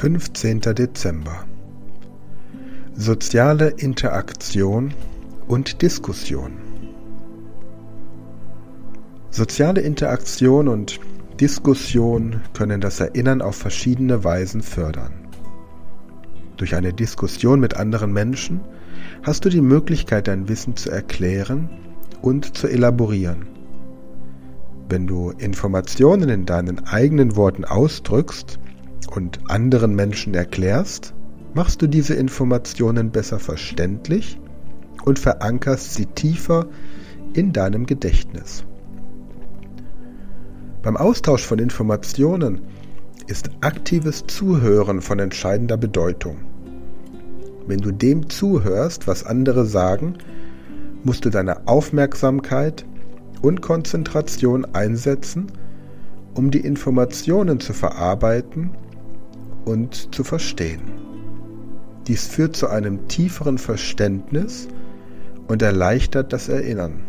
15. Dezember Soziale Interaktion und Diskussion Soziale Interaktion und Diskussion können das Erinnern auf verschiedene Weisen fördern. Durch eine Diskussion mit anderen Menschen hast du die Möglichkeit, dein Wissen zu erklären und zu elaborieren. Wenn du Informationen in deinen eigenen Worten ausdrückst und anderen Menschen erklärst, machst du diese Informationen besser verständlich und verankerst sie tiefer in deinem Gedächtnis. Beim Austausch von Informationen ist aktives Zuhören von entscheidender Bedeutung. Wenn du dem zuhörst, was andere sagen, musst du deine Aufmerksamkeit und Konzentration einsetzen, um die Informationen zu verarbeiten und zu verstehen. Dies führt zu einem tieferen Verständnis und erleichtert das Erinnern.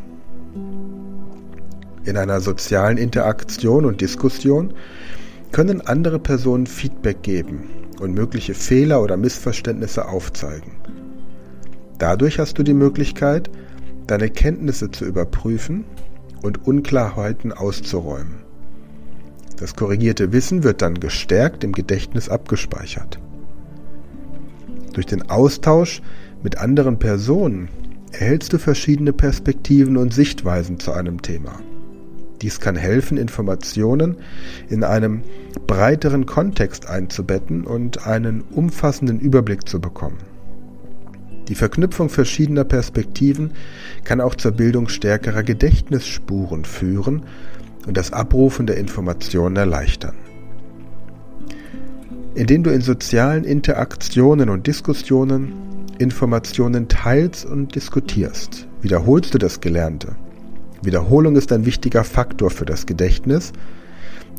In einer sozialen Interaktion und Diskussion können andere Personen Feedback geben und mögliche Fehler oder Missverständnisse aufzeigen. Dadurch hast du die Möglichkeit, deine Kenntnisse zu überprüfen und Unklarheiten auszuräumen. Das korrigierte Wissen wird dann gestärkt im Gedächtnis abgespeichert. Durch den Austausch mit anderen Personen erhältst du verschiedene Perspektiven und Sichtweisen zu einem Thema. Dies kann helfen, Informationen in einem breiteren Kontext einzubetten und einen umfassenden Überblick zu bekommen. Die Verknüpfung verschiedener Perspektiven kann auch zur Bildung stärkerer Gedächtnisspuren führen und das Abrufen der Informationen erleichtern. Indem du in sozialen Interaktionen und Diskussionen Informationen teilst und diskutierst, wiederholst du das Gelernte Wiederholung ist ein wichtiger Faktor für das Gedächtnis,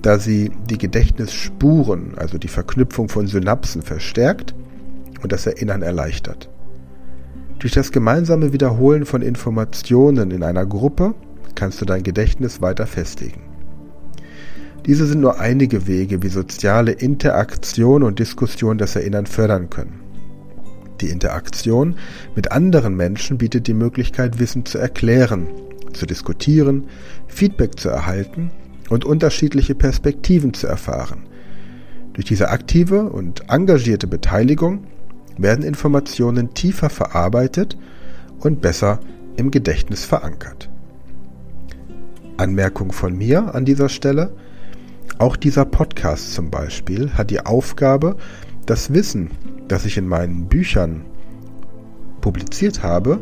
da sie die Gedächtnisspuren, also die Verknüpfung von Synapsen, verstärkt und das Erinnern erleichtert. Durch das gemeinsame Wiederholen von Informationen in einer Gruppe kannst du dein Gedächtnis weiter festigen. Diese sind nur einige Wege, wie soziale Interaktion und Diskussion das Erinnern fördern können. Die Interaktion mit anderen Menschen bietet die Möglichkeit, Wissen zu erklären zu diskutieren, Feedback zu erhalten und unterschiedliche Perspektiven zu erfahren. Durch diese aktive und engagierte Beteiligung werden Informationen tiefer verarbeitet und besser im Gedächtnis verankert. Anmerkung von mir an dieser Stelle. Auch dieser Podcast zum Beispiel hat die Aufgabe, das Wissen, das ich in meinen Büchern publiziert habe,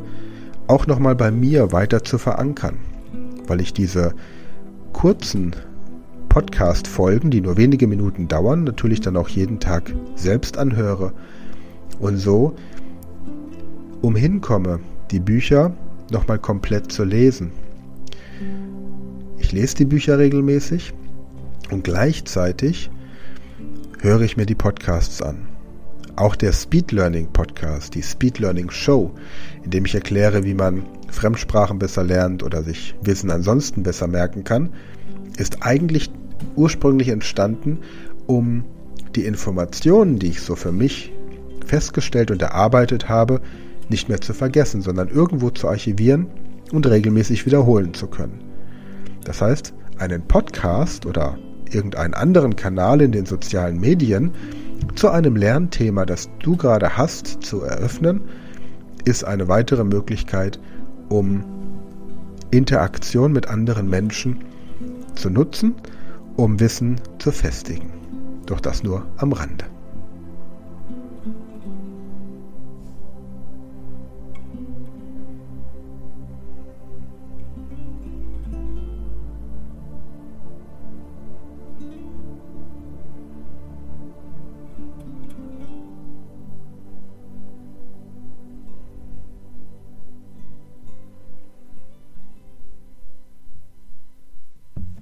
auch nochmal bei mir weiter zu verankern, weil ich diese kurzen Podcast-Folgen, die nur wenige Minuten dauern, natürlich dann auch jeden Tag selbst anhöre und so umhin komme, die Bücher nochmal komplett zu lesen. Ich lese die Bücher regelmäßig und gleichzeitig höre ich mir die Podcasts an. Auch der Speed Learning Podcast, die Speed Learning Show, in dem ich erkläre, wie man Fremdsprachen besser lernt oder sich Wissen ansonsten besser merken kann, ist eigentlich ursprünglich entstanden, um die Informationen, die ich so für mich festgestellt und erarbeitet habe, nicht mehr zu vergessen, sondern irgendwo zu archivieren und regelmäßig wiederholen zu können. Das heißt, einen Podcast oder irgendeinen anderen Kanal in den sozialen Medien zu einem Lernthema, das du gerade hast, zu eröffnen, ist eine weitere Möglichkeit, um Interaktion mit anderen Menschen zu nutzen, um Wissen zu festigen. Doch das nur am Rande.